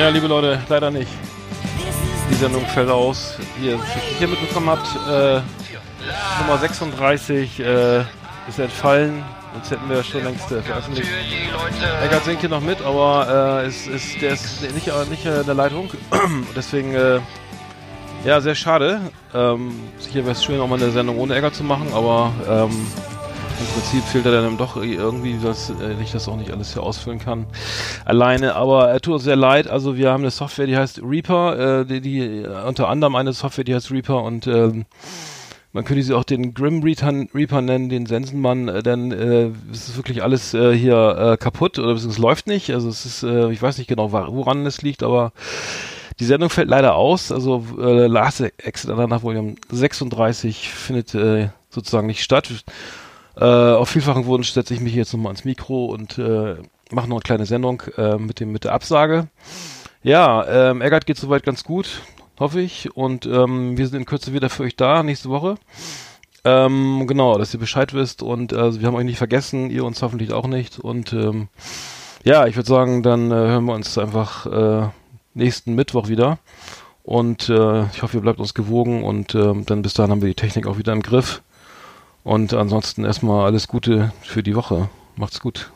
Ja, liebe Leute, leider nicht. Die Sendung fällt aus. Wie ihr hier mitbekommen habt, äh, Nummer 36 äh, ist entfallen. Sonst hätten wir schon längst äh, veröffentlicht. Eckert singt hier noch mit, aber äh, ist, ist, der ist nicht, nicht in der Leitung. Deswegen, äh, ja, sehr schade. Ähm, sicher wäre es schön, auch mal eine Sendung ohne Eckert zu machen, aber ähm, im Prinzip fehlt er dann doch irgendwie, dass äh, ich das auch nicht alles hier ausfüllen kann alleine. Aber er tut uns sehr leid. Also wir haben eine Software, die heißt Reaper, äh, die, die äh, unter anderem eine Software, die heißt Reaper und ähm, man könnte sie auch den Grim Reaper nennen, den Sensenmann, äh, denn äh, es ist wirklich alles äh, hier äh, kaputt oder es läuft nicht. Also es ist, äh, ich weiß nicht genau, woran es liegt, aber die Sendung fällt leider aus. Also äh, Last Exit danach Volume 36 findet äh, sozusagen nicht statt. Äh, auf vielfachen Wunsch setze ich mich jetzt nochmal ans Mikro und äh, mache noch eine kleine Sendung äh, mit dem mit der Absage. Ja, ähm, Eggert geht soweit ganz gut, hoffe ich. Und ähm, wir sind in Kürze wieder für euch da, nächste Woche. Ähm, genau, dass ihr Bescheid wisst und äh, wir haben euch nicht vergessen, ihr uns hoffentlich auch nicht. Und ähm, ja, ich würde sagen, dann äh, hören wir uns einfach äh, nächsten Mittwoch wieder. Und äh, ich hoffe, ihr bleibt uns gewogen und äh, dann bis dahin haben wir die Technik auch wieder im Griff. Und ansonsten erstmal alles Gute für die Woche. Macht's gut.